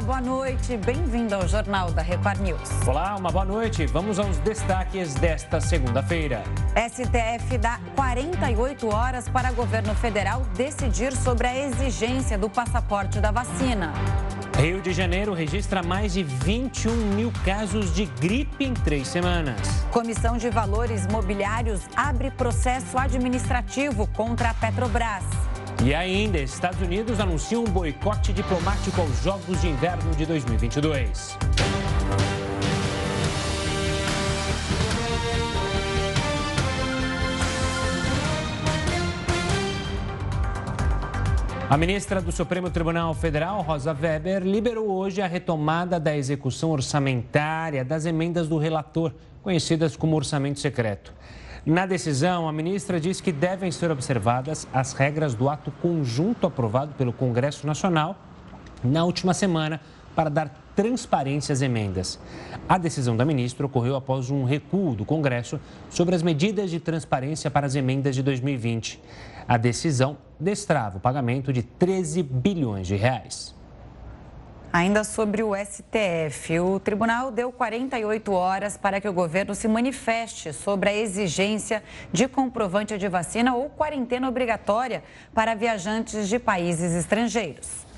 Olá, boa noite. Bem-vindo ao Jornal da Record News. Olá, uma boa noite. Vamos aos destaques desta segunda-feira. STF dá 48 horas para governo federal decidir sobre a exigência do passaporte da vacina. Rio de Janeiro registra mais de 21 mil casos de gripe em três semanas. Comissão de Valores Mobiliários abre processo administrativo contra a Petrobras. E ainda, Estados Unidos anunciam um boicote diplomático aos Jogos de Inverno de 2022. A ministra do Supremo Tribunal Federal, Rosa Weber, liberou hoje a retomada da execução orçamentária das emendas do relator, conhecidas como orçamento secreto. Na decisão, a ministra diz que devem ser observadas as regras do ato conjunto aprovado pelo Congresso Nacional na última semana para dar transparência às emendas. A decisão da ministra ocorreu após um recuo do Congresso sobre as medidas de transparência para as emendas de 2020. A decisão destrava o pagamento de 13 bilhões de reais. Ainda sobre o STF, o tribunal deu 48 horas para que o governo se manifeste sobre a exigência de comprovante de vacina ou quarentena obrigatória para viajantes de países estrangeiros.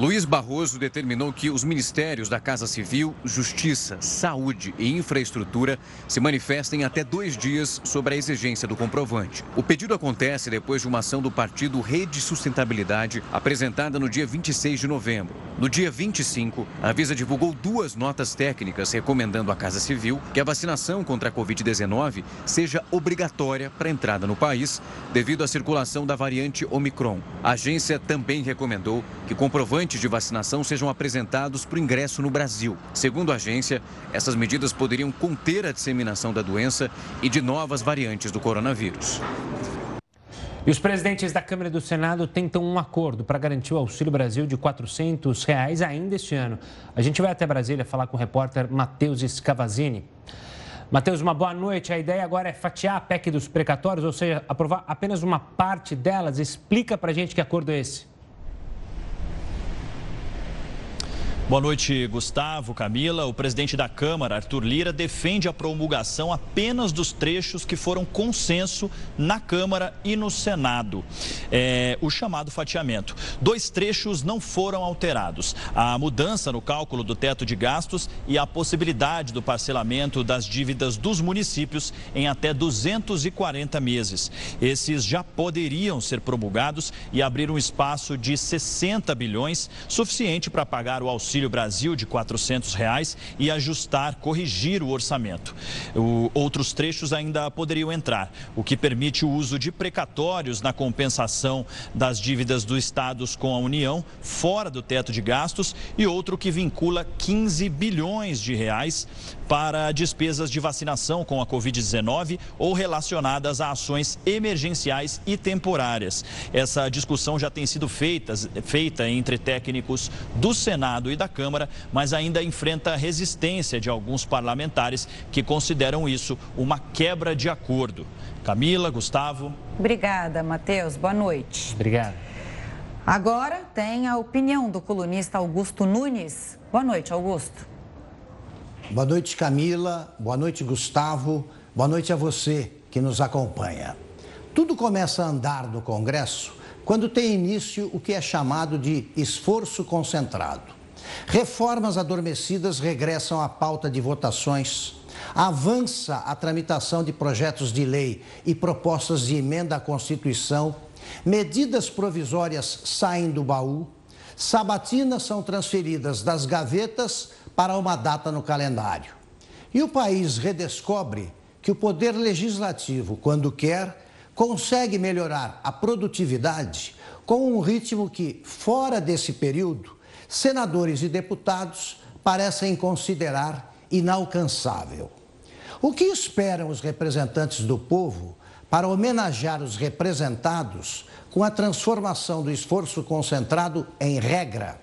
Luiz Barroso determinou que os ministérios da Casa Civil, Justiça, Saúde e Infraestrutura se manifestem até dois dias sobre a exigência do comprovante. O pedido acontece depois de uma ação do partido Rede Sustentabilidade apresentada no dia 26 de novembro. No dia 25, a Visa divulgou duas notas técnicas recomendando à Casa Civil que a vacinação contra a Covid-19 seja obrigatória para a entrada no país devido à circulação da variante Omicron. A agência também recomendou que comprovantes de vacinação sejam apresentados para o ingresso no Brasil. Segundo a agência, essas medidas poderiam conter a disseminação da doença e de novas variantes do coronavírus. E os presidentes da Câmara e do Senado tentam um acordo para garantir o Auxílio Brasil de 400 reais ainda este ano. A gente vai até Brasília falar com o repórter Matheus Scavazini. Matheus, uma boa noite. A ideia agora é fatiar a PEC dos precatórios, ou seja, aprovar apenas uma parte delas. Explica para a gente que acordo é esse. Boa noite, Gustavo, Camila. O presidente da Câmara, Arthur Lira, defende a promulgação apenas dos trechos que foram consenso na Câmara e no Senado. É, o chamado fatiamento. Dois trechos não foram alterados: a mudança no cálculo do teto de gastos e a possibilidade do parcelamento das dívidas dos municípios em até 240 meses. Esses já poderiam ser promulgados e abrir um espaço de 60 bilhões, suficiente para pagar o auxílio Auxílio Brasil de 400 reais e ajustar, corrigir o orçamento. O, outros trechos ainda poderiam entrar, o que permite o uso de precatórios na compensação das dívidas dos estados com a União, fora do teto de gastos, e outro que vincula 15 bilhões de reais para despesas de vacinação com a Covid-19 ou relacionadas a ações emergenciais e temporárias. Essa discussão já tem sido feita, feita entre técnicos do Senado e da Câmara, mas ainda enfrenta resistência de alguns parlamentares que consideram isso uma quebra de acordo. Camila, Gustavo. Obrigada, Matheus. Boa noite. Obrigado. Agora tem a opinião do colunista Augusto Nunes. Boa noite, Augusto. Boa noite, Camila. Boa noite, Gustavo. Boa noite a você que nos acompanha. Tudo começa a andar no Congresso quando tem início o que é chamado de esforço concentrado. Reformas adormecidas regressam à pauta de votações. Avança a tramitação de projetos de lei e propostas de emenda à Constituição. Medidas provisórias saem do baú. Sabatinas são transferidas das gavetas para uma data no calendário. E o país redescobre que o poder legislativo, quando quer, consegue melhorar a produtividade com um ritmo que, fora desse período, senadores e deputados parecem considerar inalcançável. O que esperam os representantes do povo para homenagear os representados com a transformação do esforço concentrado em regra?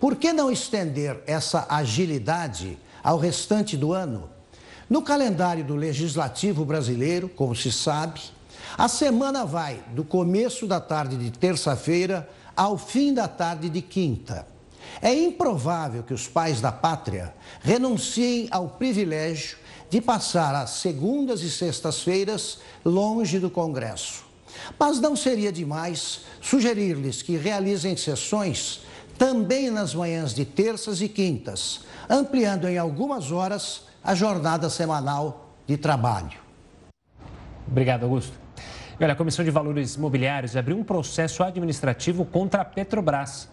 Por que não estender essa agilidade ao restante do ano? No calendário do Legislativo brasileiro, como se sabe, a semana vai do começo da tarde de terça-feira ao fim da tarde de quinta. É improvável que os pais da pátria renunciem ao privilégio de passar as segundas e sextas-feiras longe do Congresso. Mas não seria demais sugerir-lhes que realizem sessões também nas manhãs de terças e quintas, ampliando em algumas horas a jornada semanal de trabalho. Obrigado, Augusto. Olha, a Comissão de Valores Imobiliários abriu um processo administrativo contra a Petrobras.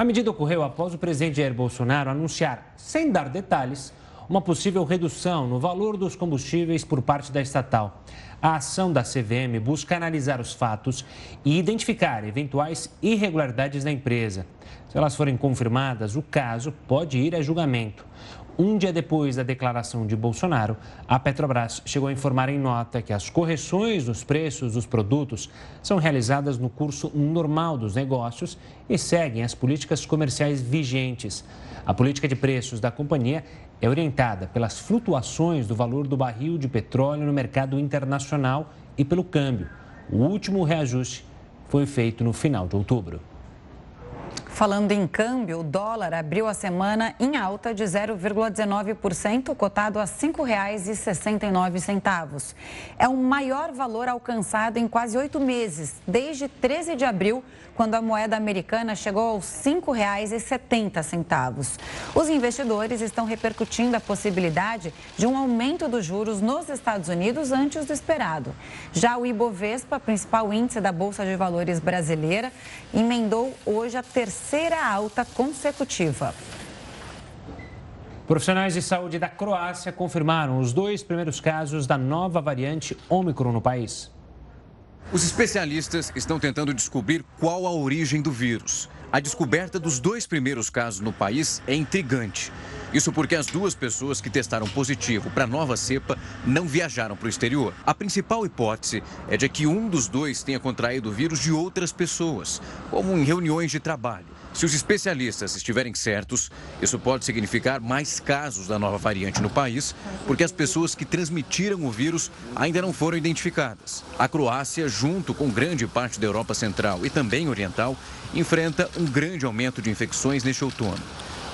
A medida ocorreu após o presidente Jair Bolsonaro anunciar, sem dar detalhes, uma possível redução no valor dos combustíveis por parte da estatal. A ação da CVM busca analisar os fatos e identificar eventuais irregularidades na empresa. Se elas forem confirmadas, o caso pode ir a julgamento. Um dia depois da declaração de Bolsonaro, a Petrobras chegou a informar em nota que as correções nos preços dos produtos são realizadas no curso normal dos negócios e seguem as políticas comerciais vigentes. A política de preços da companhia é orientada pelas flutuações do valor do barril de petróleo no mercado internacional e pelo câmbio. O último reajuste foi feito no final de outubro. Falando em câmbio, o dólar abriu a semana em alta de 0,19%, cotado a R$ 5,69. É o maior valor alcançado em quase oito meses, desde 13 de abril, quando a moeda americana chegou aos R$ 5,70. Os investidores estão repercutindo a possibilidade de um aumento dos juros nos Estados Unidos antes do esperado. Já o Ibovespa, principal índice da Bolsa de Valores brasileira, emendou hoje a terceira alta consecutiva. Profissionais de saúde da Croácia confirmaram os dois primeiros casos da nova variante Ômicron no país. Os especialistas estão tentando descobrir qual a origem do vírus. A descoberta dos dois primeiros casos no país é intrigante. Isso porque as duas pessoas que testaram positivo para a nova cepa não viajaram para o exterior. A principal hipótese é de que um dos dois tenha contraído o vírus de outras pessoas, como em reuniões de trabalho. Se os especialistas estiverem certos, isso pode significar mais casos da nova variante no país, porque as pessoas que transmitiram o vírus ainda não foram identificadas. A Croácia, junto com grande parte da Europa Central e também Oriental, enfrenta um grande aumento de infecções neste outono.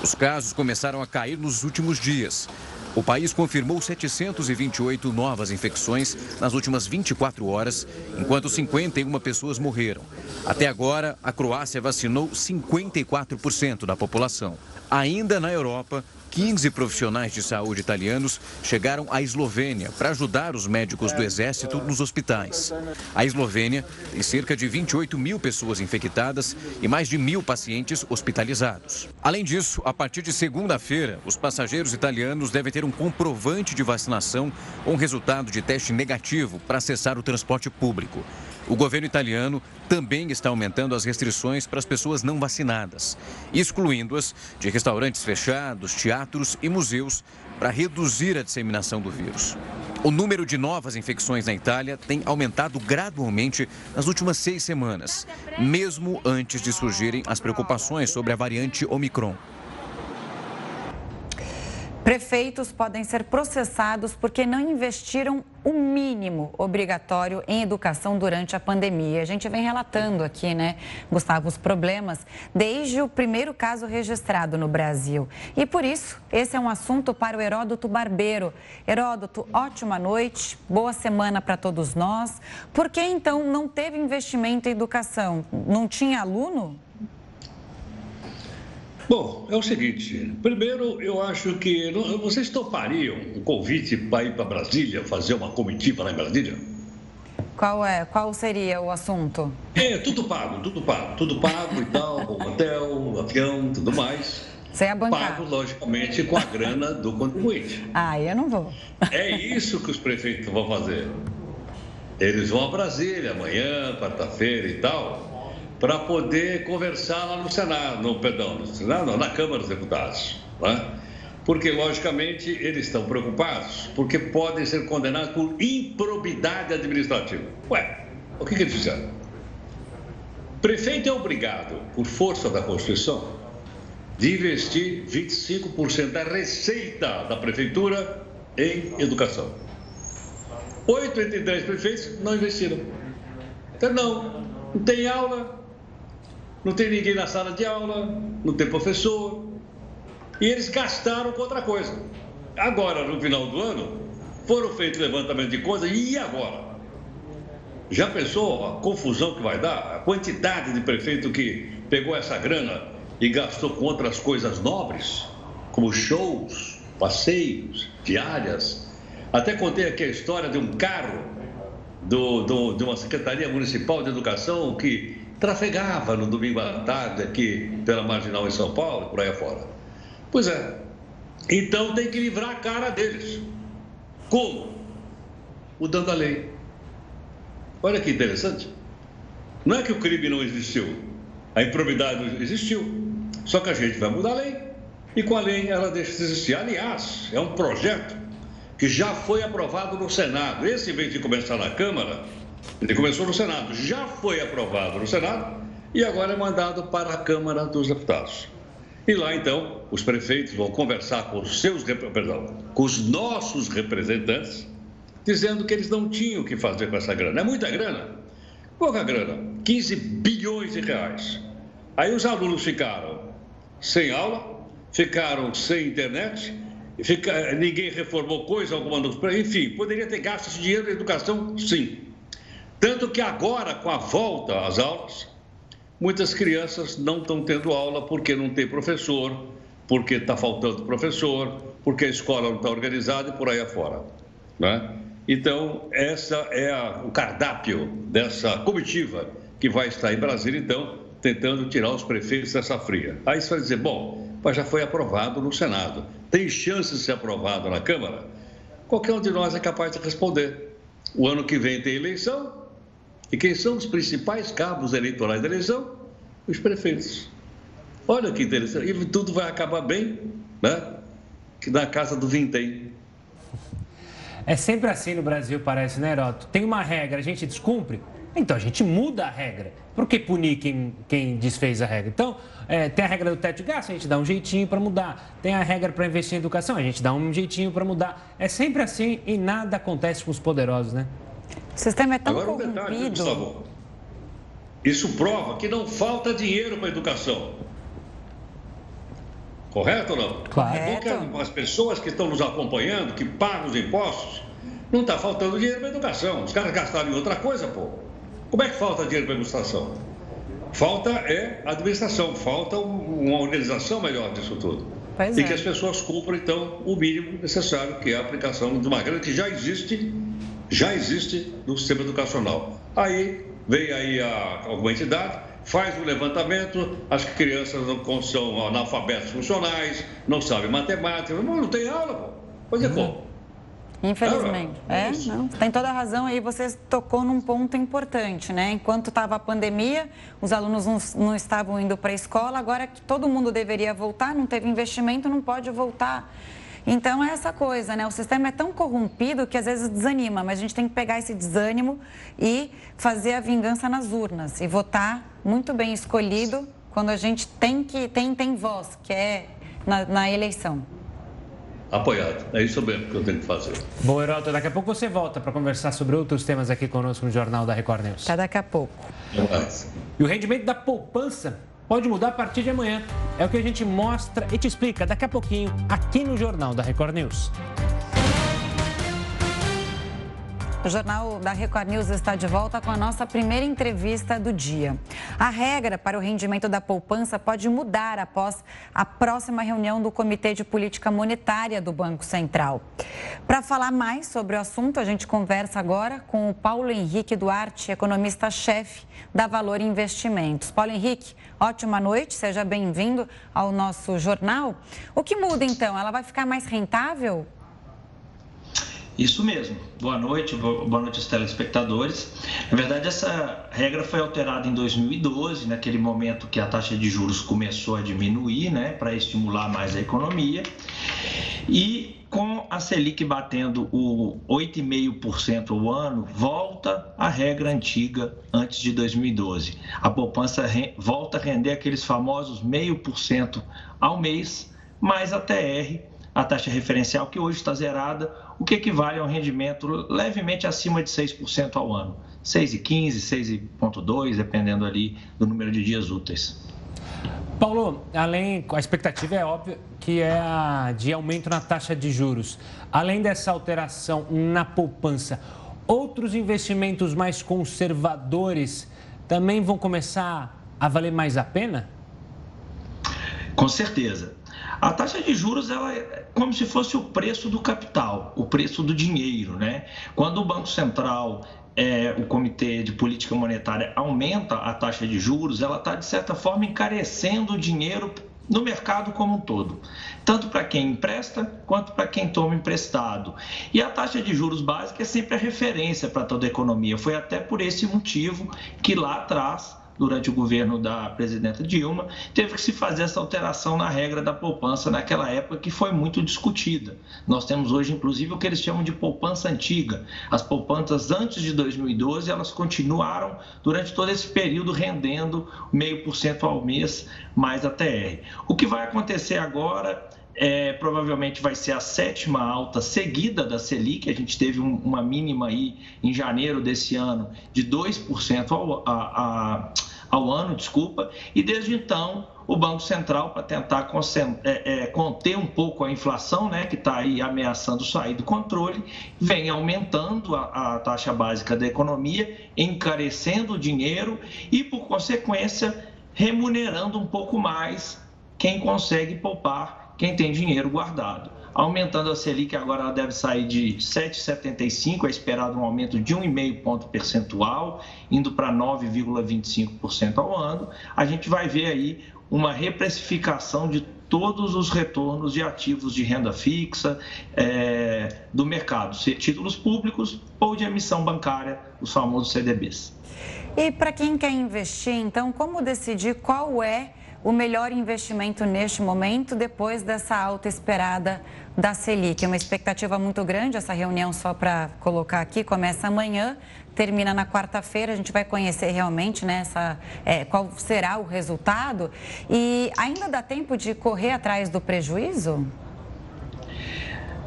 Os casos começaram a cair nos últimos dias. O país confirmou 728 novas infecções nas últimas 24 horas, enquanto 51 pessoas morreram. Até agora, a Croácia vacinou 54% da população. Ainda na Europa, 15 profissionais de saúde italianos chegaram à Eslovênia para ajudar os médicos do Exército nos hospitais. A Eslovênia tem cerca de 28 mil pessoas infectadas e mais de mil pacientes hospitalizados. Além disso, a partir de segunda-feira, os passageiros italianos devem ter um comprovante de vacinação ou um resultado de teste negativo para acessar o transporte público. O governo italiano também está aumentando as restrições para as pessoas não vacinadas, excluindo-as de restaurantes fechados, teatros e museus para reduzir a disseminação do vírus. O número de novas infecções na Itália tem aumentado gradualmente nas últimas seis semanas, mesmo antes de surgirem as preocupações sobre a variante Omicron. Prefeitos podem ser processados porque não investiram o mínimo obrigatório em educação durante a pandemia. A gente vem relatando aqui, né, Gustavo, os problemas desde o primeiro caso registrado no Brasil. E por isso, esse é um assunto para o Heródoto Barbeiro. Heródoto, ótima noite, boa semana para todos nós. Por que então não teve investimento em educação? Não tinha aluno? Bom, é o seguinte. Primeiro, eu acho que vocês topariam um convite para ir para Brasília, fazer uma comitiva lá em Brasília? Qual é? Qual seria o assunto? É, tudo pago, tudo pago, tudo pago e tal, hotel, avião, tudo mais. Você é bancar. Pago, logicamente, com a grana do contribuinte. Ah, eu não vou. É isso que os prefeitos vão fazer. Eles vão a Brasília amanhã, quarta-feira e tal, para poder conversar lá no Senado, no, perdão, no Senado, não, na Câmara dos Deputados. Né? Porque, logicamente, eles estão preocupados, porque podem ser condenados por improbidade administrativa. Ué, o que, que eles fizeram? Prefeito é obrigado, por força da Constituição, de investir 25% da receita da prefeitura em educação. Oito entre dez prefeitos não investiram. Então, não, não tem aula, não tem ninguém na sala de aula, não tem professor. E eles gastaram com outra coisa. Agora, no final do ano, foram feitos levantamento de coisas, e agora? Já pensou a confusão que vai dar? A quantidade de prefeito que pegou essa grana e gastou com outras coisas nobres, como shows, passeios, diárias. Até contei aqui a história de um carro do, do, de uma Secretaria Municipal de Educação que trafegava no domingo à tarde aqui pela Marginal em São Paulo, por aí afora. Pois é. Então tem que livrar a cara deles. Como? Mudando a lei. Olha que interessante. Não é que o crime não existiu, a improbidade existiu. Só que a gente vai mudar a lei e com a lei ela deixa de existir. Aliás, é um projeto que já foi aprovado no Senado. Esse, em vez de começar na Câmara, ele começou no Senado, já foi aprovado no Senado e agora é mandado para a Câmara dos Deputados. E lá então os prefeitos vão conversar com os seus, perdão, com os nossos representantes dizendo que eles não tinham o que fazer com essa grana. É muita grana. Pouca grana, 15 bilhões de reais. Aí os alunos ficaram sem aula, ficaram sem internet, fica, ninguém reformou coisa alguma, enfim, poderia ter gasto esse dinheiro em educação, sim. Tanto que agora, com a volta às aulas, muitas crianças não estão tendo aula porque não tem professor, porque está faltando professor, porque a escola não está organizada e por aí afora. Né? Então, essa é a, o cardápio dessa comitiva que vai estar em Brasília, então, tentando tirar os prefeitos dessa fria. Aí você vai dizer, bom, mas já foi aprovado no Senado. Tem chance de ser aprovado na Câmara? Qualquer um de nós é capaz de responder. O ano que vem tem eleição, e quem são os principais cabos eleitorais da eleição? Os prefeitos. Olha que interessante. E tudo vai acabar bem, né? Que na casa do vintém. É sempre assim no Brasil, parece, né, Heroto? Tem uma regra, a gente descumpre, então a gente muda a regra. Por que punir quem, quem desfez a regra? Então, é, tem a regra do teto de gasto, a gente dá um jeitinho para mudar. Tem a regra para investir em educação, a gente dá um jeitinho para mudar. É sempre assim e nada acontece com os poderosos, né? O sistema é tão Agora, um detalhe, Gustavo. Isso prova que não falta dinheiro para a educação. Correto ou não? Correto. Porque as pessoas que estão nos acompanhando, que pagam os impostos, não está faltando dinheiro para a educação. Os caras gastaram em outra coisa, pô. Como é que falta dinheiro para a administração? Falta é administração, falta uma organização melhor disso tudo. Pois e é. que as pessoas cumpram, então, o mínimo necessário, que é a aplicação de uma grana que já existe já existe no sistema educacional. Aí vem aí a, alguma entidade, faz o um levantamento, as crianças não são analfabetos funcionais, não sabem matemática, não, não tem aula, pô. Fazer como? Infelizmente. É, é, não. Tem toda a razão aí. Você tocou num ponto importante, né? Enquanto estava a pandemia, os alunos não, não estavam indo para a escola. Agora que todo mundo deveria voltar, não teve investimento, não pode voltar. Então é essa coisa, né? O sistema é tão corrompido que às vezes desanima, mas a gente tem que pegar esse desânimo e fazer a vingança nas urnas e votar muito bem escolhido quando a gente tem que tem tem voz, que é na, na eleição. Apoiado. É isso mesmo que eu tenho que fazer. Bom, Heroto, daqui a pouco você volta para conversar sobre outros temas aqui conosco no Jornal da Record News. Até daqui a pouco. E o rendimento da poupança pode mudar a partir de amanhã. É o que a gente mostra e te explica daqui a pouquinho aqui no Jornal da Record News. O Jornal da Record News está de volta com a nossa primeira entrevista do dia. A regra para o rendimento da poupança pode mudar após a próxima reunião do Comitê de Política Monetária do Banco Central. Para falar mais sobre o assunto, a gente conversa agora com o Paulo Henrique Duarte, economista-chefe da Valor Investimentos. Paulo Henrique, ótima noite, seja bem-vindo ao nosso jornal. O que muda então? Ela vai ficar mais rentável? Isso mesmo. Boa noite, boa noite aos telespectadores. Na verdade, essa regra foi alterada em 2012, naquele momento que a taxa de juros começou a diminuir, né, para estimular mais a economia. E com a Selic batendo o 8,5% ao ano, volta a regra antiga antes de 2012. A poupança volta a render aqueles famosos 0,5% ao mês, mais a TR, a taxa referencial que hoje está zerada o que equivale a um rendimento levemente acima de 6% ao ano. 6,15, 6,2, dependendo ali do número de dias úteis. Paulo, além, a expectativa é óbvia que é a de aumento na taxa de juros. Além dessa alteração na poupança, outros investimentos mais conservadores também vão começar a valer mais a pena? Com certeza. A taxa de juros ela é como se fosse o preço do capital, o preço do dinheiro, né? Quando o Banco Central é, o Comitê de Política Monetária aumenta a taxa de juros, ela está, de certa forma, encarecendo o dinheiro no mercado como um todo, tanto para quem empresta quanto para quem toma emprestado. E a taxa de juros básica é sempre a referência para toda a economia. Foi até por esse motivo que lá atrás durante o governo da presidenta Dilma, teve que se fazer essa alteração na regra da poupança naquela época que foi muito discutida. Nós temos hoje, inclusive, o que eles chamam de poupança antiga. As poupanças antes de 2012, elas continuaram durante todo esse período rendendo meio por cento ao mês mais a TR. O que vai acontecer agora é, provavelmente vai ser a sétima alta seguida da Selic. A gente teve um, uma mínima aí em janeiro desse ano de 2% ao, a, a, ao ano, desculpa, e desde então o Banco Central, para tentar é, é, conter um pouco a inflação, né, que está aí ameaçando sair do controle, vem aumentando a, a taxa básica da economia, encarecendo o dinheiro e, por consequência, remunerando um pouco mais quem consegue poupar quem tem dinheiro guardado. Aumentando a Selic, agora ela deve sair de 7,75, é esperado um aumento de 1,5 ponto percentual, indo para 9,25% ao ano. A gente vai ver aí uma reprecificação de todos os retornos de ativos de renda fixa é, do mercado, se títulos públicos ou de emissão bancária, os famosos CDBs. E para quem quer investir, então, como decidir qual é o melhor investimento neste momento, depois dessa alta esperada da Selic. É uma expectativa muito grande, essa reunião, só para colocar aqui, começa amanhã, termina na quarta-feira, a gente vai conhecer realmente né, essa, é, qual será o resultado. E ainda dá tempo de correr atrás do prejuízo?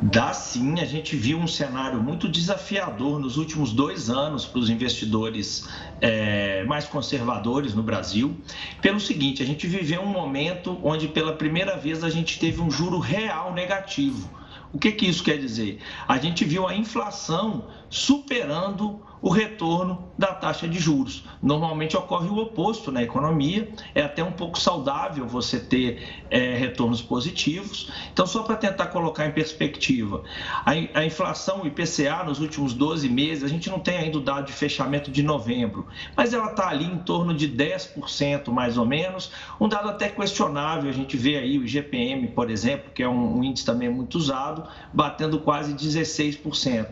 Dá sim, a gente viu um cenário muito desafiador nos últimos dois anos para os investidores é, mais conservadores no Brasil. Pelo seguinte, a gente viveu um momento onde pela primeira vez a gente teve um juro real negativo. O que, que isso quer dizer? A gente viu a inflação superando o retorno da taxa de juros. Normalmente ocorre o oposto na economia, é até um pouco saudável você ter é, retornos positivos. Então, só para tentar colocar em perspectiva, a, a, inflação, o IPCA, nos últimos 12 meses, a gente não tem ainda o dado de fechamento de novembro, mas ela está ali em torno de 10% mais ou menos, um dado até questionável. A gente vê aí o IGPM, por exemplo, que é um, um índice também muito usado, batendo quase 16%.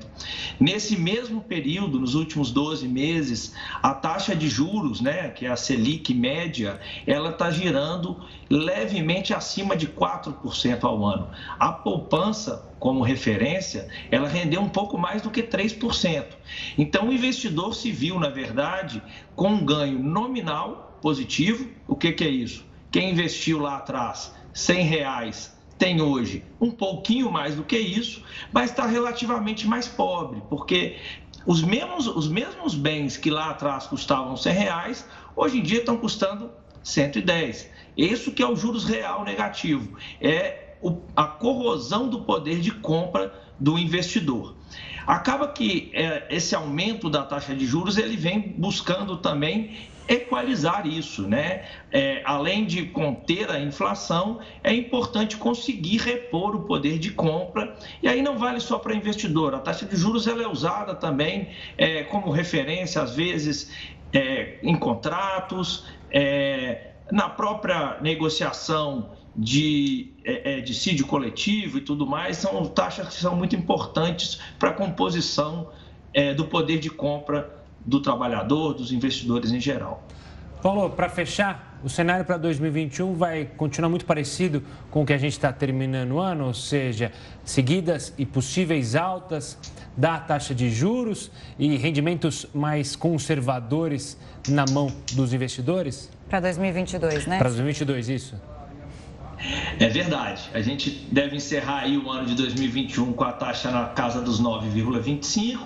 Nesse mesmo período, nos últimos 12 meses, a taxa de juros, né, que é a Selic média, ela está girando levemente acima de 4% ao ano. A poupança, como referência, ela rendeu um pouco mais do que 3%. Então, o investidor se viu, na verdade, com um ganho nominal positivo. O que, que é isso? Quem investiu lá atrás 100 reais tem hoje um pouquinho mais do que isso, mas está relativamente mais pobre, porque os mesmos, os mesmos bens que lá atrás custavam 100 reais, hoje em dia estão custando 110. Isso que é o juros real negativo, é o, a corrosão do poder de compra do investidor. Acaba que é, esse aumento da taxa de juros ele vem buscando também equalizar isso, né? É, além de conter a inflação, é importante conseguir repor o poder de compra. E aí não vale só para investidor. A taxa de juros ela é usada também é, como referência, às vezes, é, em contratos, é, na própria negociação de é, é, dissídio coletivo e tudo mais, são taxas que são muito importantes para a composição é, do poder de compra do trabalhador, dos investidores em geral. Paulo, para fechar, o cenário para 2021 vai continuar muito parecido com o que a gente está terminando o ano, ou seja, seguidas e possíveis altas da taxa de juros e rendimentos mais conservadores na mão dos investidores? Para 2022, né? Para 2022, isso. É verdade. A gente deve encerrar aí o ano de 2021 com a taxa na casa dos 9,25,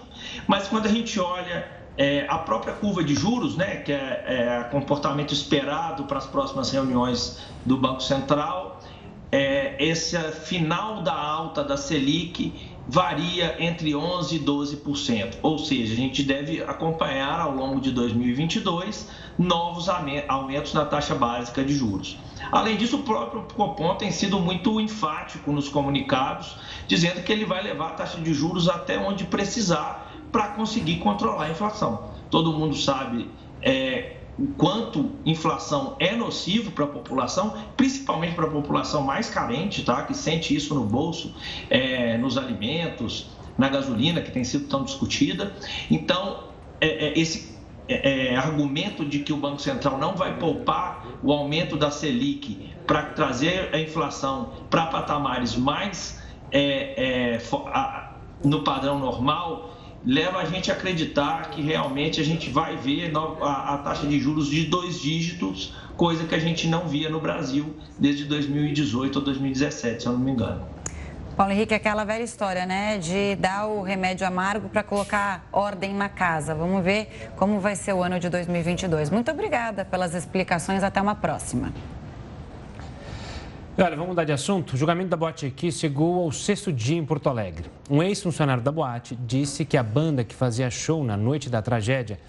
mas quando a gente olha é, a própria curva de juros, né, que é, é comportamento esperado para as próximas reuniões do Banco Central, é, esse final da alta da Selic varia entre 11% e 12%, ou seja, a gente deve acompanhar ao longo de 2022 novos aumentos na taxa básica de juros. Além disso, o próprio Copom tem sido muito enfático nos comunicados, dizendo que ele vai levar a taxa de juros até onde precisar para conseguir controlar a inflação. Todo mundo sabe é, o quanto inflação é nocivo para a população, principalmente para a população mais carente, tá? que sente isso no bolso, é, nos alimentos, na gasolina, que tem sido tão discutida. Então, é, é, esse é, é, argumento de que o Banco Central não vai poupar o aumento da Selic para trazer a inflação para patamares mais no padrão normal, leva a gente a acreditar que realmente a gente vai ver a, a, taxa de juros de dois dígitos, coisa que a gente não via no Brasil desde 2018 ou 2017, se eu não me engano. Paulo Henrique, aquela velha história, né, de dar o remédio amargo para colocar ordem na casa. Vamos ver como vai ser o ano de 2022. Muito obrigada pelas explicações. Até uma próxima. Olha, vamos mudar de assunto. O julgamento da boate aqui chegou ao sexto dia em Porto Alegre. Um ex-funcionário da boate disse que a banda que fazia show na noite da tragédia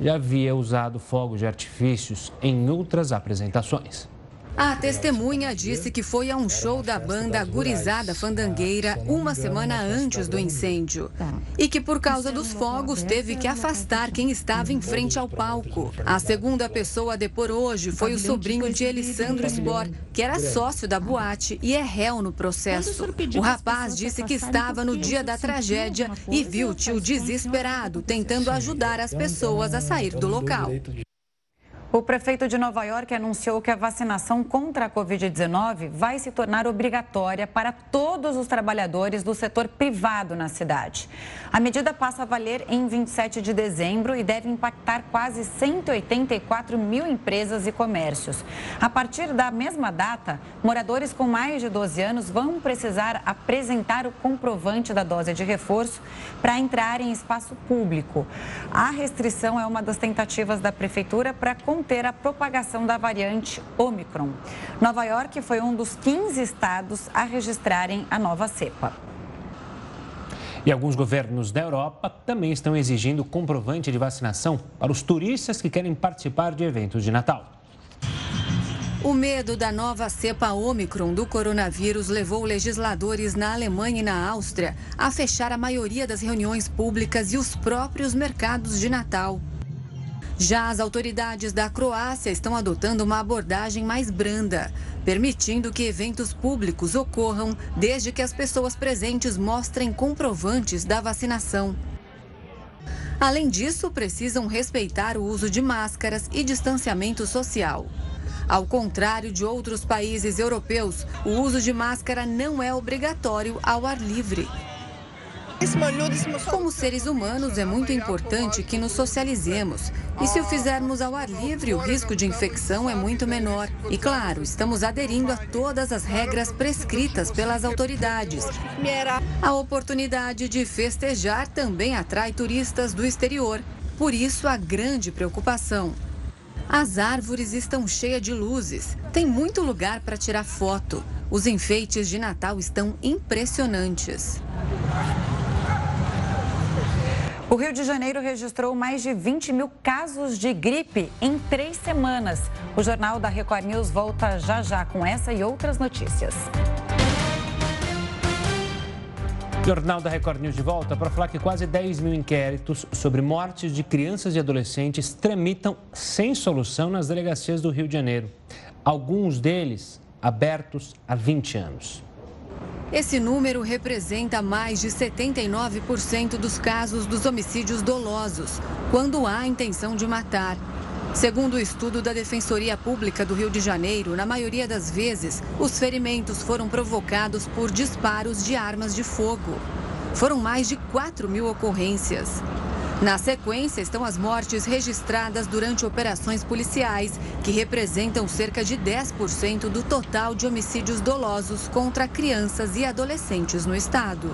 já havia usado fogos de artifícios em outras apresentações. A testemunha disse que foi a um show da banda Gurizada Fandangueira uma semana antes do incêndio. E que, por causa dos fogos, teve que afastar quem estava em frente ao palco. A segunda pessoa a depor hoje foi o sobrinho de Elisandro Spor, que era sócio da boate e é réu no processo. O rapaz disse que estava no dia da tragédia e viu o tio desesperado tentando ajudar as pessoas a sair do local. O prefeito de Nova York anunciou que a vacinação contra a Covid-19 vai se tornar obrigatória para todos os trabalhadores do setor privado na cidade. A medida passa a valer em 27 de dezembro e deve impactar quase 184 mil empresas e comércios. A partir da mesma data, moradores com mais de 12 anos vão precisar apresentar o comprovante da dose de reforço para entrar em espaço público. A restrição é uma das tentativas da prefeitura para conter a propagação da variante Omicron. Nova York foi um dos 15 estados a registrarem a nova cepa. E alguns governos da Europa também estão exigindo comprovante de vacinação para os turistas que querem participar de eventos de Natal. O medo da nova cepa Omicron do coronavírus levou legisladores na Alemanha e na Áustria a fechar a maioria das reuniões públicas e os próprios mercados de Natal. Já as autoridades da Croácia estão adotando uma abordagem mais branda, permitindo que eventos públicos ocorram desde que as pessoas presentes mostrem comprovantes da vacinação. Além disso, precisam respeitar o uso de máscaras e distanciamento social. Ao contrário de outros países europeus, o uso de máscara não é obrigatório ao ar livre. Como seres humanos, é muito importante que nos socializemos. E se o fizermos ao ar livre, o risco de infecção é muito menor. E claro, estamos aderindo a todas as regras prescritas pelas autoridades. A oportunidade de festejar também atrai turistas do exterior. Por isso, a grande preocupação. As árvores estão cheias de luzes. Tem muito lugar para tirar foto. Os enfeites de Natal estão impressionantes. O Rio de Janeiro registrou mais de 20 mil casos de gripe em três semanas. O Jornal da Record News volta já já com essa e outras notícias. Jornal da Record News de volta para falar que quase 10 mil inquéritos sobre mortes de crianças e adolescentes tramitam sem solução nas delegacias do Rio de Janeiro. Alguns deles abertos há 20 anos. Esse número representa mais de 79% dos casos dos homicídios dolosos, quando há intenção de matar. Segundo o estudo da Defensoria Pública do Rio de Janeiro, na maioria das vezes, os ferimentos foram provocados por disparos de armas de fogo. Foram mais de 4 mil ocorrências. Na sequência estão as mortes registradas durante operações policiais, que representam cerca de 10% do total de homicídios dolosos contra crianças e adolescentes no estado.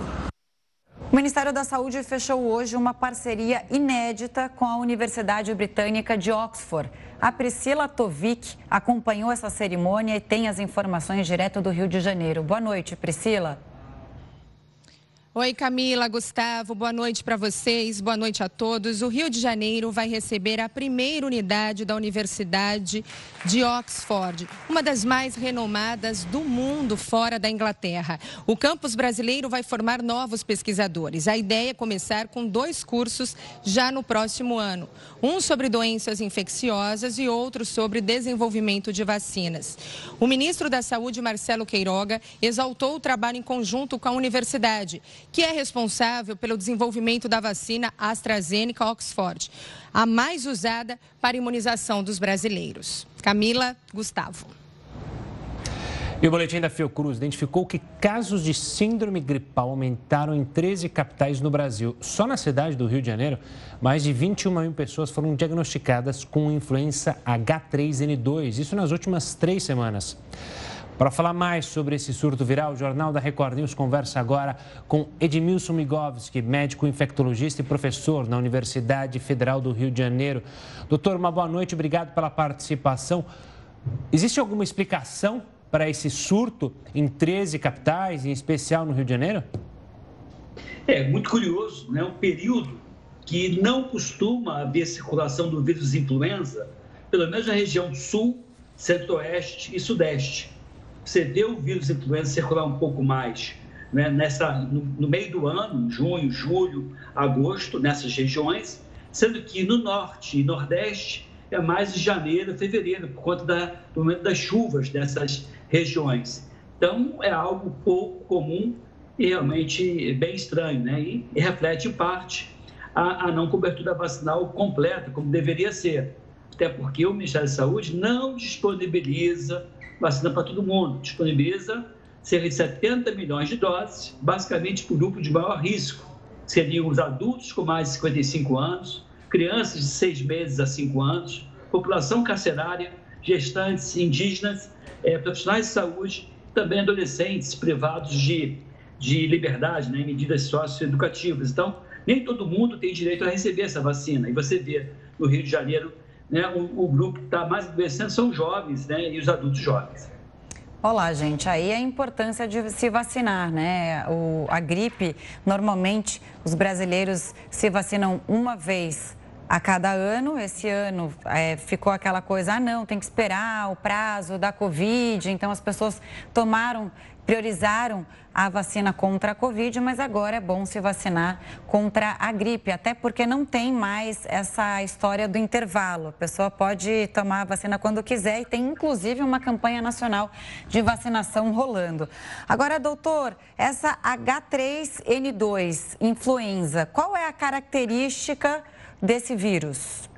O Ministério da Saúde fechou hoje uma parceria inédita com a Universidade Britânica de Oxford. A Priscila Tovic acompanhou essa cerimônia e tem as informações direto do Rio de Janeiro. Boa noite, Priscila. Oi, Camila, Gustavo, boa noite para vocês, boa noite a todos. O Rio de Janeiro vai receber a primeira unidade da Universidade de Oxford, uma das mais renomadas do mundo fora da Inglaterra. O campus brasileiro vai formar novos pesquisadores. A ideia é começar com dois cursos já no próximo ano: um sobre doenças infecciosas e outro sobre desenvolvimento de vacinas. O ministro da Saúde, Marcelo Queiroga, exaltou o trabalho em conjunto com a universidade que é responsável pelo desenvolvimento da vacina AstraZeneca Oxford, a mais usada para imunização dos brasileiros. Camila Gustavo. E o boletim da Fiocruz identificou que casos de síndrome gripal aumentaram em 13 capitais no Brasil. Só na cidade do Rio de Janeiro, mais de 21 mil pessoas foram diagnosticadas com influenza H3N2, isso nas últimas três semanas. Para falar mais sobre esse surto viral, o Jornal da Record News conversa agora com Edmilson Migovski, médico infectologista e professor na Universidade Federal do Rio de Janeiro. Doutor, uma boa noite, obrigado pela participação. Existe alguma explicação para esse surto em 13 capitais, em especial no Rio de Janeiro? É muito curioso, né? Um período que não costuma haver circulação do vírus influenza, pelo menos na região sul, centro-oeste e sudeste você vê o vírus influenza circular um pouco mais né, nessa, no, no, meio do ano, junho, julho, agosto, nessas regiões, sendo que no norte e nordeste é mais em janeiro, fevereiro, por conta da, do momento das chuvas dessas regiões. Então, é algo pouco comum e realmente bem estranho, né? E, e reflete, em parte, a, a não cobertura vacinal completa, como deveria ser. Até porque o Ministério da Saúde não disponibiliza vacina para todo mundo. Disponibiliza cerca de 70 milhões de doses, basicamente para o grupo de maior risco. Seriam os adultos com mais de 55 anos, crianças de 6 meses a 5 anos, população carcerária, gestantes, indígenas, é, profissionais de saúde, também adolescentes privados de, de liberdade, né, medidas socioeducativas. Então, nem todo mundo tem direito a receber essa vacina. E você vê no Rio de Janeiro né, o, o grupo que está mais adoecendo são jovens né, e os adultos jovens. Olá, gente. Aí a importância de se vacinar, né? O, a gripe, normalmente, os brasileiros se vacinam uma vez a cada ano. Esse ano é, ficou aquela coisa, ah, não, tem que esperar o prazo da Covid. Então, as pessoas tomaram priorizaram a vacina contra a Covid, mas agora é bom se vacinar contra a gripe, até porque não tem mais essa história do intervalo. A pessoa pode tomar a vacina quando quiser e tem inclusive uma campanha nacional de vacinação rolando. Agora, doutor, essa H3N2 influenza, qual é a característica desse vírus?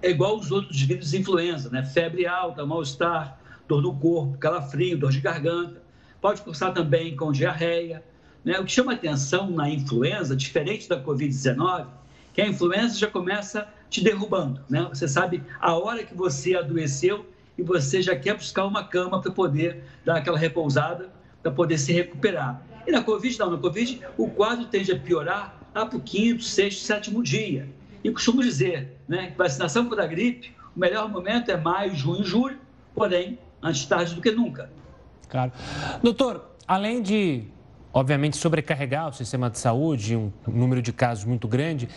É igual os outros vírus de influenza, né? Febre alta, mal-estar, dor no corpo, calafrio, dor de garganta pode cursar também com diarreia. Né? O que chama atenção na influenza, diferente da Covid-19, que a influenza já começa te derrubando. Né? Você sabe a hora que você adoeceu e você já quer buscar uma cama para poder dar aquela repousada, para poder se recuperar. E na Covid, não. Na Covid, o quadro tende a piorar lá para o quinto, sexto, sétimo dia. E costumo dizer né, que vacinação contra a gripe, o melhor momento é maio, junho, julho, porém, antes tarde do que nunca. Claro. Doutor, além de, obviamente, sobrecarregar o sistema de saúde, um número de casos muito grande,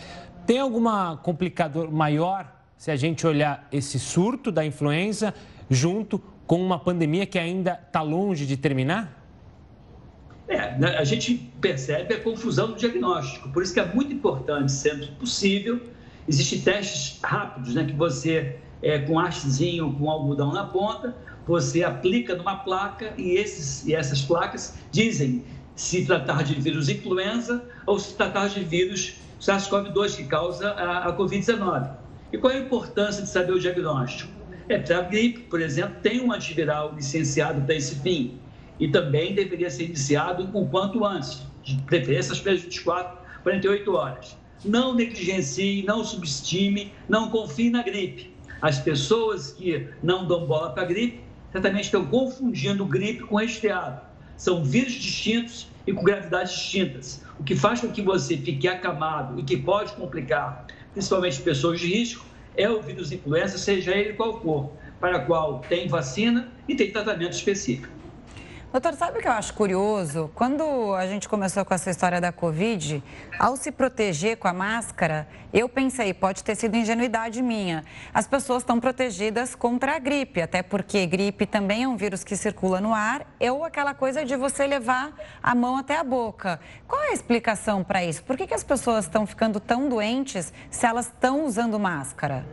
tem alguma complicador maior se a gente olhar esse surto da influenza junto com uma pandemia que ainda está longe de terminar? É, né, a gente percebe a confusão do diagnóstico. Por isso que é muito importante, sempre possível, existem testes rápidos, né, que você, é, com hastezinho, com algodão na ponta, você aplica numa placa e, esses, e essas placas dizem se tratar de vírus influenza ou se tratar de vírus SARS-CoV-2 que causa a, a Covid-19. E qual é a importância de saber o diagnóstico? É, para a gripe, por exemplo, tem um antiviral licenciado para esse fim e também deveria ser iniciado o quanto antes, de preferência às 24, 48 horas. não negligencie, não subestime, não confie na gripe. As pessoas que não dão bola para a gripe certamente estão confundindo gripe com resfriado. São vírus distintos e com gravidades distintas, o que faz com que você fique acamado e que pode complicar, principalmente pessoas de risco, é o vírus influenza, seja ele qual for, para qual tem vacina e tem tratamento específico. Doutor, sabe o que eu acho curioso? Quando a gente começou com essa história da Covid, ao se proteger com a máscara, eu pensei, pode ter sido ingenuidade minha. As pessoas estão protegidas contra a gripe, até porque gripe também é um vírus que circula no ar, ou aquela coisa de você levar a mão até a boca. Qual é a explicação para isso? Por que, que as pessoas estão ficando tão doentes se elas estão usando máscara?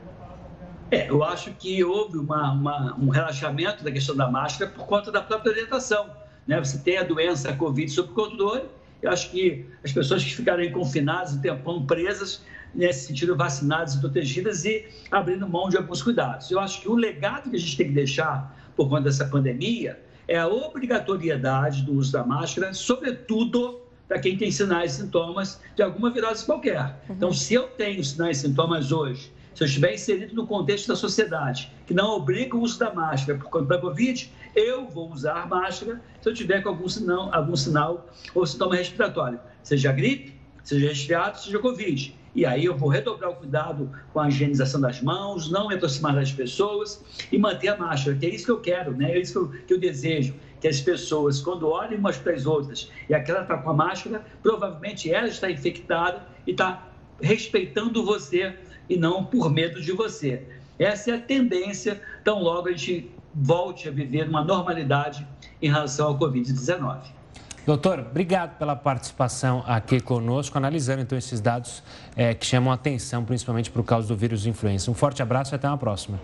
É, eu acho que houve uma, uma, um relaxamento da questão da máscara por conta da própria orientação. Né? Você tem a doença a Covid sob controle, eu acho que as pessoas que ficarem confinadas um tempão presas, nesse sentido, vacinadas e protegidas e abrindo mão de alguns cuidados. Eu acho que o legado que a gente tem que deixar por conta dessa pandemia é a obrigatoriedade do uso da máscara, sobretudo para quem tem sinais e sintomas de alguma virose qualquer. Uhum. Então, se eu tenho sinais e sintomas hoje se eu estiver inserido no contexto da sociedade, que não obriga o uso da máscara por conta da Covid, eu vou usar máscara se eu tiver com algum sinal, algum sinal ou sintoma respiratório, seja gripe, seja resfriado, seja Covid. E aí eu vou redobrar o cuidado com a higienização das mãos, não me aproximar das pessoas e manter a máscara, que é isso que eu quero, né? é isso que eu, que eu desejo. Que as pessoas, quando olhem umas para as outras e aquela está com a máscara, provavelmente ela está infectada e está respeitando você e não por medo de você. Essa é a tendência, tão logo a gente volte a viver uma normalidade em relação ao Covid-19. Doutor, obrigado pela participação aqui conosco, analisando então esses dados é, que chamam a atenção, principalmente por causa do vírus influenza. Um forte abraço e até uma próxima.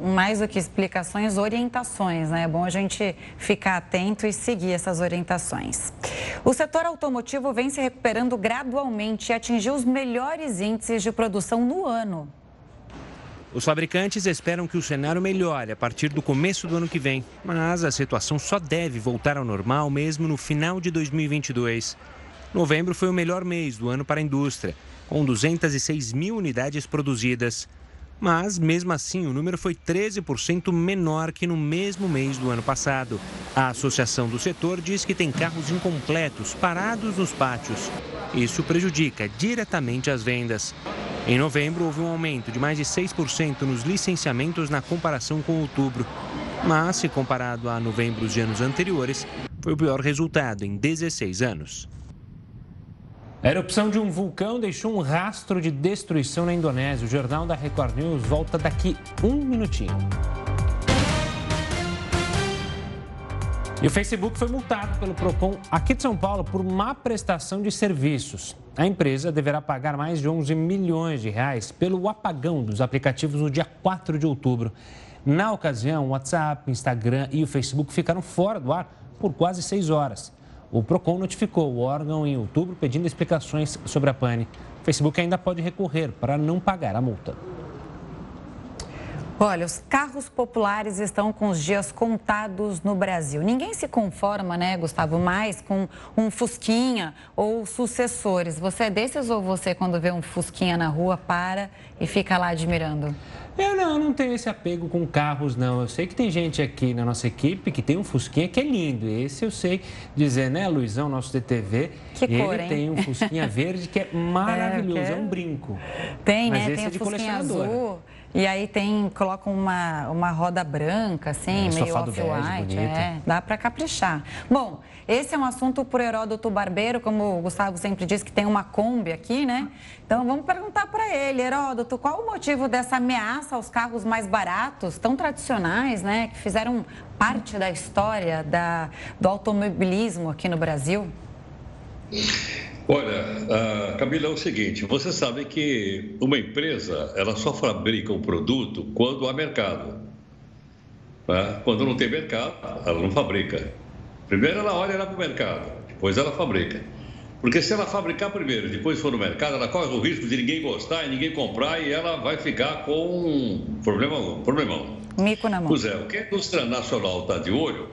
Mais do que explicações, orientações, né? É bom a gente ficar atento e seguir essas orientações. O setor automotivo vem se recuperando gradualmente e atingiu os melhores índices de produção no ano. Os fabricantes esperam que o cenário melhore a partir do começo do ano que vem, mas a situação só deve voltar ao normal mesmo no final de 2022. Novembro foi o melhor mês do ano para a indústria, com 206 mil unidades produzidas. Mas, mesmo assim, o número foi 13% menor que no mesmo mês do ano passado. A associação do setor diz que tem carros incompletos parados nos pátios. Isso prejudica diretamente as vendas. Em novembro, houve um aumento de mais de 6% nos licenciamentos na comparação com outubro. Mas, se comparado a novembro de anos anteriores, foi o pior resultado em 16 anos. A erupção de um vulcão deixou um rastro de destruição na Indonésia. O Jornal da Record News volta daqui um minutinho. E o Facebook foi multado pelo Procon aqui de São Paulo por má prestação de serviços. A empresa deverá pagar mais de 11 milhões de reais pelo apagão dos aplicativos no dia 4 de outubro. Na ocasião, o WhatsApp, Instagram e o Facebook ficaram fora do ar por quase seis horas. O Procon notificou o órgão em outubro pedindo explicações sobre a pane. O Facebook ainda pode recorrer para não pagar a multa. Olha, os carros populares estão com os dias contados no Brasil. Ninguém se conforma, né, Gustavo, mais com um Fusquinha ou sucessores. Você é desses ou você, quando vê um Fusquinha na rua, para e fica lá admirando? Eu não, não tenho esse apego com carros, não. Eu sei que tem gente aqui na nossa equipe que tem um Fusquinha que é lindo. Esse eu sei dizer, né, Luizão, nosso DTV. Que ele cor, hein? tem um Fusquinha verde que é maravilhoso, é, é um brinco. Tem, Mas né? Esse tem é de Fusquinha azul. E aí tem, colocam uma, uma roda branca, assim, é, meio off-white. É, dá para caprichar. Bom, esse é um assunto por Heródoto Barbeiro, como o Gustavo sempre diz que tem uma Kombi aqui, né? Então vamos perguntar para ele, Heródoto, qual o motivo dessa ameaça aos carros mais baratos, tão tradicionais, né? Que fizeram parte da história da, do automobilismo aqui no Brasil? Olha, uh, Camila, é o seguinte, você sabe que uma empresa, ela só fabrica um produto quando há mercado. Né? Quando não tem mercado, ela não fabrica. Primeiro ela olha para o mercado, depois ela fabrica. Porque se ela fabricar primeiro, depois for no mercado, ela corre o risco de ninguém gostar e ninguém comprar e ela vai ficar com um problemão. problemão. Mico na mão. Pois é, o que a indústria nacional está de olho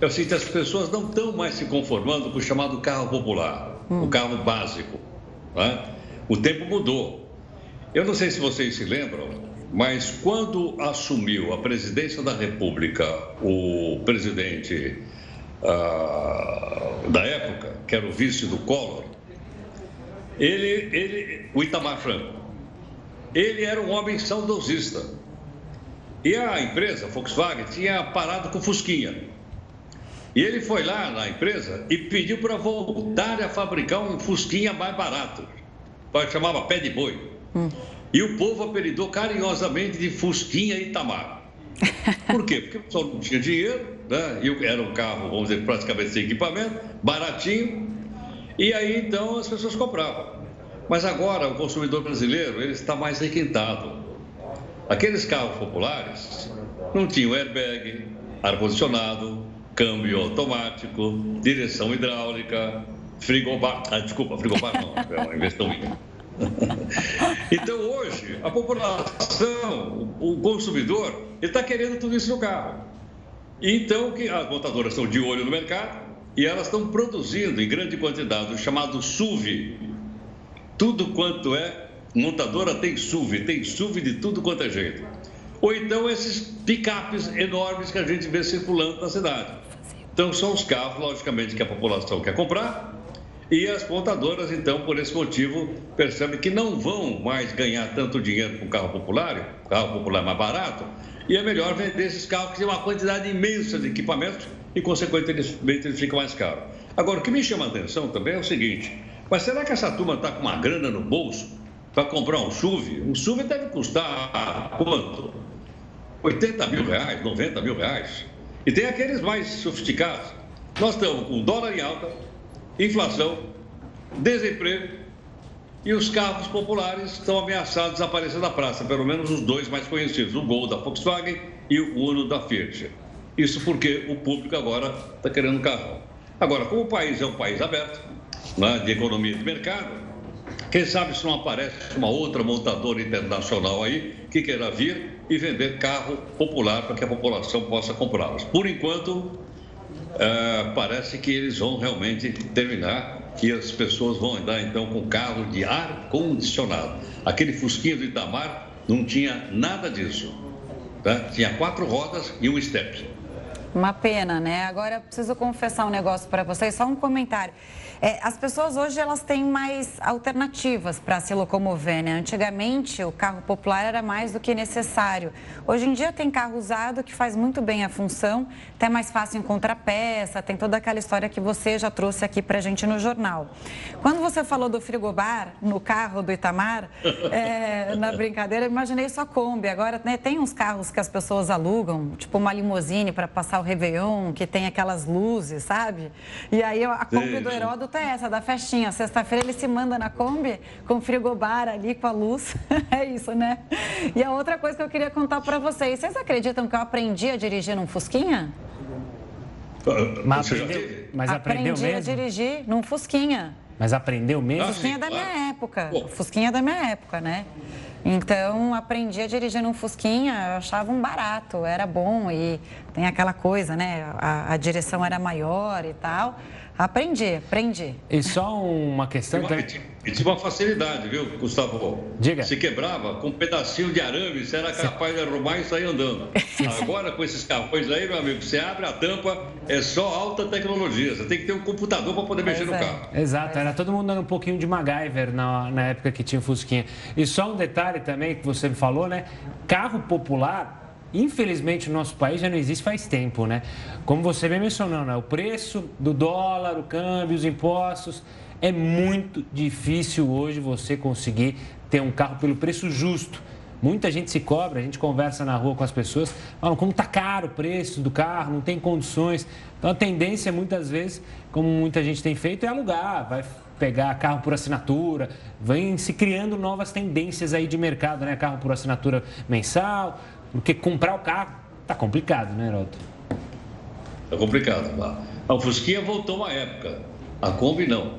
é o seguinte, as pessoas não estão mais se conformando com o chamado carro popular, hum. o carro básico. Né? O tempo mudou. Eu não sei se vocês se lembram, mas quando assumiu a presidência da República o presidente uh, da época, que era o vice do Collor, ele, ele, o Itamar Franco, ele era um homem saudosista. E a empresa, Volkswagen, tinha parado com Fusquinha. E ele foi lá na empresa e pediu para voltar a fabricar um Fusquinha mais barato. Chamava pé de boi. Hum. E o povo apelidou carinhosamente de Fusquinha Itamar. Por quê? Porque o pessoal não tinha dinheiro, né? E era um carro, vamos dizer, praticamente sem equipamento, baratinho. E aí então as pessoas compravam. Mas agora o consumidor brasileiro ele está mais requintado. Aqueles carros populares não tinham airbag, ar-condicionado, câmbio automático, direção hidráulica, frigobar. Ah, desculpa, frigobar não, é uma minha. Então hoje, a população, o consumidor, ele está querendo tudo isso no carro. Então, que as montadoras estão de olho no mercado e elas estão produzindo em grande quantidade o chamado SUV. Tudo quanto é montadora tem SUV, tem SUV de tudo quanto é jeito. Ou então esses picapes enormes que a gente vê circulando na cidade. Então são os carros, logicamente, que a população quer comprar e as montadoras, então, por esse motivo, percebem que não vão mais ganhar tanto dinheiro com o carro popular, o carro popular mais barato, e é melhor vender esses carros que têm uma quantidade imensa de equipamentos e, consequentemente, eles ficam mais caros. Agora, o que me chama a atenção também é o seguinte: mas será que essa turma está com uma grana no bolso para comprar um SUV? Um SUV deve custar quanto? 80 mil reais, 90 mil reais. E tem aqueles mais sofisticados. Nós estamos com dólar em alta, inflação, desemprego e os carros populares estão ameaçados a desaparecer da praça, pelo menos os dois mais conhecidos, o Gol da Volkswagen e o Uno da Fiat. Isso porque o público agora está querendo carro. Agora, como o país é um país aberto, né, de economia de mercado, quem sabe se não aparece uma outra montadora internacional aí que queira vir e vender carro popular para que a população possa comprá-los. Por enquanto, uh, parece que eles vão realmente terminar e as pessoas vão andar então com carro de ar condicionado. Aquele Fusquinha do Itamar não tinha nada disso. Tá? Tinha quatro rodas e um step. Uma pena, né? Agora, preciso confessar um negócio para vocês, só um comentário. É, as pessoas hoje elas têm mais alternativas para se locomover, né? Antigamente o carro popular era mais do que necessário. Hoje em dia tem carro usado que faz muito bem a função, até mais fácil encontrar peça, tem toda aquela história que você já trouxe aqui para a gente no jornal. Quando você falou do frigobar no carro do Itamar, é, na brincadeira, eu imaginei só Kombi. Agora né, tem uns carros que as pessoas alugam, tipo uma limousine para passar o Réveillon, que tem aquelas luzes, sabe? E aí a Kombi do Heródoto conduta é essa, da festinha. Sexta-feira ele se manda na Kombi com frigobar ali, com a luz. é isso, né? E a outra coisa que eu queria contar para vocês. Vocês acreditam que eu aprendi a dirigir num Fusquinha? Mas, aprendeu, mas aprendeu aprendi mesmo? a dirigir num Fusquinha. Mas aprendeu mesmo? Fusquinha da minha época. Fusquinha da minha época, né? Então, aprendi a dirigir num Fusquinha, eu achava um barato, era bom e tem aquela coisa, né? A, a direção era maior e tal. Aprendi, aprendi. E só uma questão. E tinha uma facilidade, viu, Gustavo? Diga. Se quebrava com um pedacinho de arame, você era capaz de arrumar e sair andando. Agora, com esses carrões aí, meu amigo, você abre a tampa, é só alta tecnologia. Você tem que ter um computador para poder mexer é. no carro. Exato, era todo mundo dando um pouquinho de MacGyver na, na época que tinha o Fusquinha. E só um detalhe também que você me falou, né? Carro popular infelizmente, no nosso país já não existe faz tempo, né? Como você bem mencionou, né? o preço do dólar, o câmbio, os impostos. É muito difícil hoje você conseguir ter um carro pelo preço justo. Muita gente se cobra, a gente conversa na rua com as pessoas, falam como está caro o preço do carro, não tem condições. Então a tendência muitas vezes, como muita gente tem feito, é alugar, vai pegar carro por assinatura, vem se criando novas tendências aí de mercado, né? Carro por assinatura mensal, porque comprar o carro tá complicado, né, Heroto? Tá complicado. A Fusquinha voltou uma época. A Kombi não.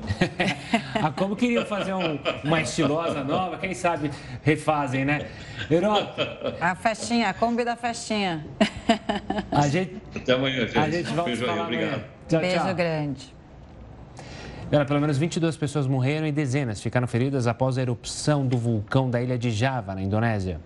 a Kombi queria fazer um, uma estilosa nova, quem sabe refazem, né? Heroto. A festinha, a Kombi da festinha. A gente, Até amanhã, gente. A gente volta Beijo falar aí, obrigado. Tchau, Beijo tchau. grande. pelo menos 22 pessoas morreram e dezenas ficaram feridas após a erupção do vulcão da ilha de Java, na Indonésia.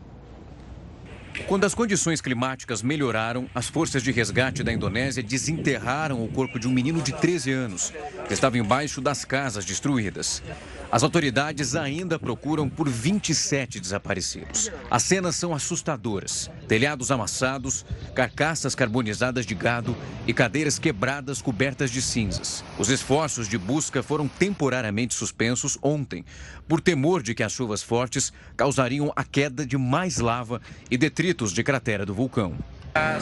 Quando as condições climáticas melhoraram, as forças de resgate da Indonésia desenterraram o corpo de um menino de 13 anos, que estava embaixo das casas destruídas. As autoridades ainda procuram por 27 desaparecidos. As cenas são assustadoras: telhados amassados, carcaças carbonizadas de gado e cadeiras quebradas cobertas de cinzas. Os esforços de busca foram temporariamente suspensos ontem, por temor de que as chuvas fortes causariam a queda de mais lava e detritos de cratera do vulcão.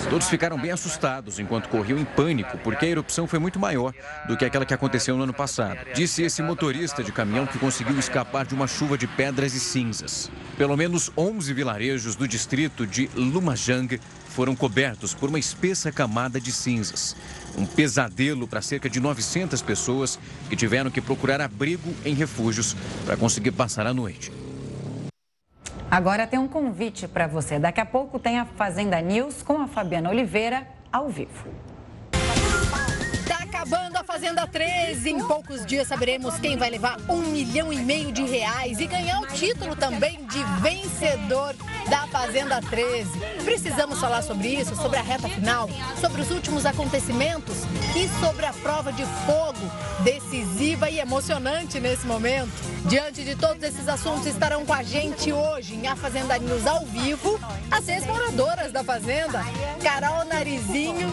Todos ficaram bem assustados enquanto corriam em pânico, porque a erupção foi muito maior do que aquela que aconteceu no ano passado. Disse esse motorista de caminhão que conseguiu escapar de uma chuva de pedras e cinzas. Pelo menos 11 vilarejos do distrito de Lumajang foram cobertos por uma espessa camada de cinzas. Um pesadelo para cerca de 900 pessoas que tiveram que procurar abrigo em refúgios para conseguir passar a noite. Agora tem um convite para você. Daqui a pouco tem a Fazenda News com a Fabiana Oliveira ao vivo. Tá acabando a Fazenda 13. Em poucos dias saberemos quem vai levar um milhão e meio de reais e ganhar o título também de vencedor da Fazenda 13. Precisamos falar sobre isso, sobre a reta final, sobre os últimos acontecimentos e sobre a prova de fogo decisiva e emocionante nesse momento. Diante de todos esses assuntos, estarão com a gente hoje em A Fazenda News ao vivo as seis moradoras da Fazenda, Carol Narizinho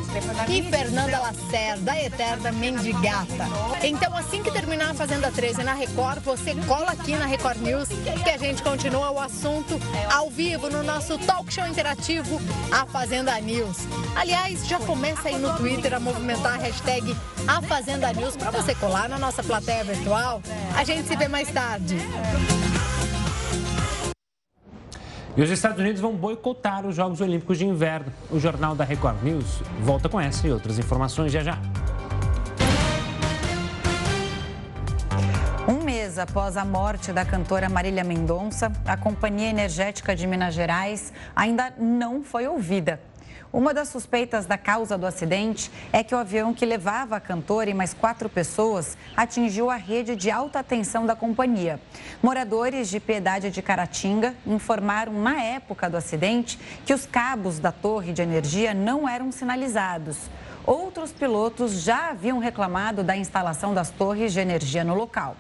e Fernanda Lacerda, a eterna mendigata. Então, assim que terminar a Fazenda 13 na Record, você cola aqui na Record News que a gente continua o assunto ao vivo no nosso talk show interativo A Fazenda News. Aliás, já começa aí no Twitter a movimentar a hashtag A Fazenda News para você colar na nossa plateia virtual. A gente se vê mais tarde. E os Estados Unidos vão boicotar os Jogos Olímpicos de Inverno. O Jornal da Record News volta com essa e outras informações já já. Após a morte da cantora Marília Mendonça, a Companhia Energética de Minas Gerais ainda não foi ouvida. Uma das suspeitas da causa do acidente é que o avião que levava a cantora e mais quatro pessoas atingiu a rede de alta tensão da companhia. Moradores de Piedade de Caratinga informaram na época do acidente que os cabos da torre de energia não eram sinalizados. Outros pilotos já haviam reclamado da instalação das torres de energia no local.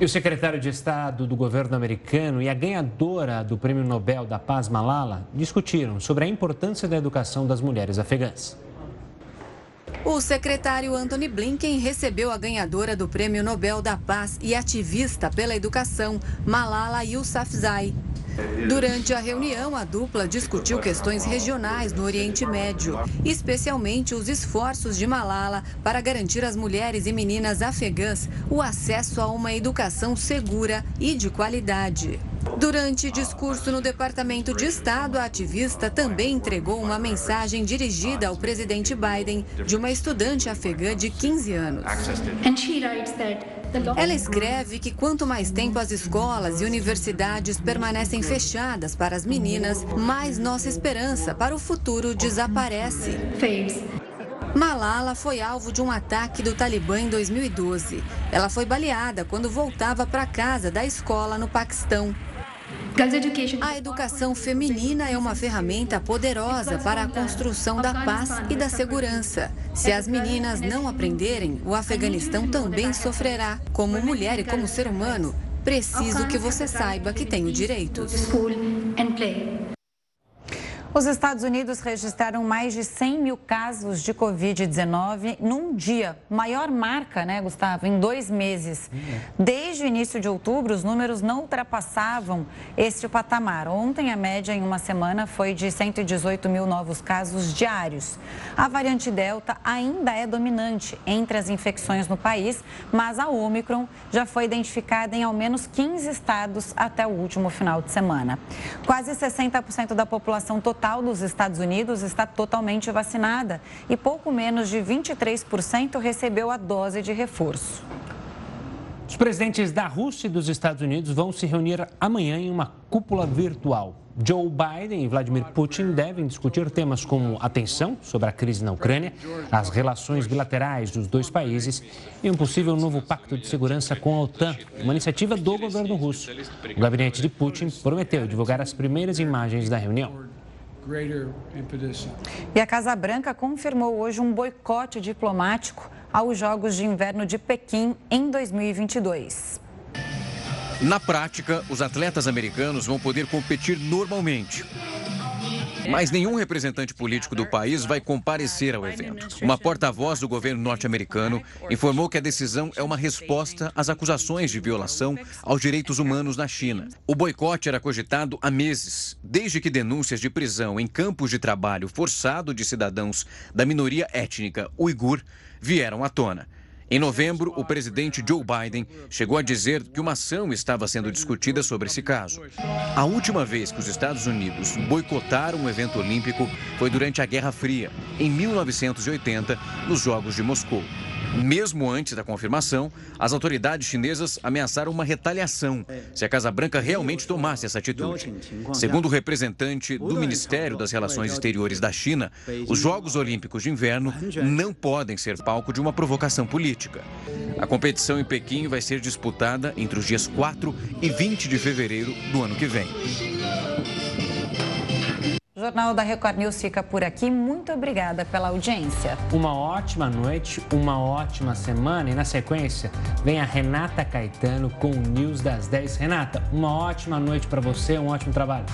E o secretário de Estado do governo americano e a ganhadora do Prêmio Nobel da Paz, Malala, discutiram sobre a importância da educação das mulheres afegãs. O secretário Anthony Blinken recebeu a ganhadora do Prêmio Nobel da Paz e ativista pela educação, Malala Yousafzai. Durante a reunião, a dupla discutiu questões regionais no Oriente Médio, especialmente os esforços de Malala para garantir às mulheres e meninas afegãs o acesso a uma educação segura e de qualidade. Durante discurso no Departamento de Estado, a ativista também entregou uma mensagem dirigida ao presidente Biden de uma estudante afegã de 15 anos. Ela escreve que quanto mais tempo as escolas e universidades permanecem fechadas para as meninas, mais nossa esperança para o futuro desaparece. Malala foi alvo de um ataque do Talibã em 2012. Ela foi baleada quando voltava para casa da escola no Paquistão. A educação feminina é uma ferramenta poderosa para a construção da paz e da segurança. Se as meninas não aprenderem, o Afeganistão também sofrerá. Como mulher e como ser humano, preciso que você saiba que tenho direitos. Os Estados Unidos registraram mais de 100 mil casos de Covid-19 num dia. Maior marca, né, Gustavo, em dois meses. Desde o início de outubro, os números não ultrapassavam este patamar. Ontem, a média em uma semana foi de 118 mil novos casos diários. A variante Delta ainda é dominante entre as infecções no país, mas a Omicron já foi identificada em ao menos 15 estados até o último final de semana. Quase 60% da população total total dos Estados Unidos está totalmente vacinada e pouco menos de 23% recebeu a dose de reforço. Os presidentes da Rússia e dos Estados Unidos vão se reunir amanhã em uma cúpula virtual. Joe Biden e Vladimir Putin devem discutir temas como a tensão sobre a crise na Ucrânia, as relações bilaterais dos dois países e um possível novo pacto de segurança com a OTAN, uma iniciativa do governo russo. O gabinete de Putin prometeu divulgar as primeiras imagens da reunião. E a Casa Branca confirmou hoje um boicote diplomático aos Jogos de Inverno de Pequim em 2022. Na prática, os atletas americanos vão poder competir normalmente. Mas nenhum representante político do país vai comparecer ao evento. Uma porta-voz do governo norte-americano informou que a decisão é uma resposta às acusações de violação aos direitos humanos na China. O boicote era cogitado há meses, desde que denúncias de prisão em campos de trabalho forçado de cidadãos da minoria étnica uigur vieram à tona. Em novembro, o presidente Joe Biden chegou a dizer que uma ação estava sendo discutida sobre esse caso. A última vez que os Estados Unidos boicotaram um evento olímpico foi durante a Guerra Fria, em 1980, nos Jogos de Moscou. Mesmo antes da confirmação, as autoridades chinesas ameaçaram uma retaliação se a Casa Branca realmente tomasse essa atitude. Segundo o representante do Ministério das Relações Exteriores da China, os Jogos Olímpicos de Inverno não podem ser palco de uma provocação política. A competição em Pequim vai ser disputada entre os dias 4 e 20 de fevereiro do ano que vem. O Jornal da Record News fica por aqui. Muito obrigada pela audiência. Uma ótima noite, uma ótima semana e na sequência vem a Renata Caetano com o News das 10. Renata, uma ótima noite para você, um ótimo trabalho.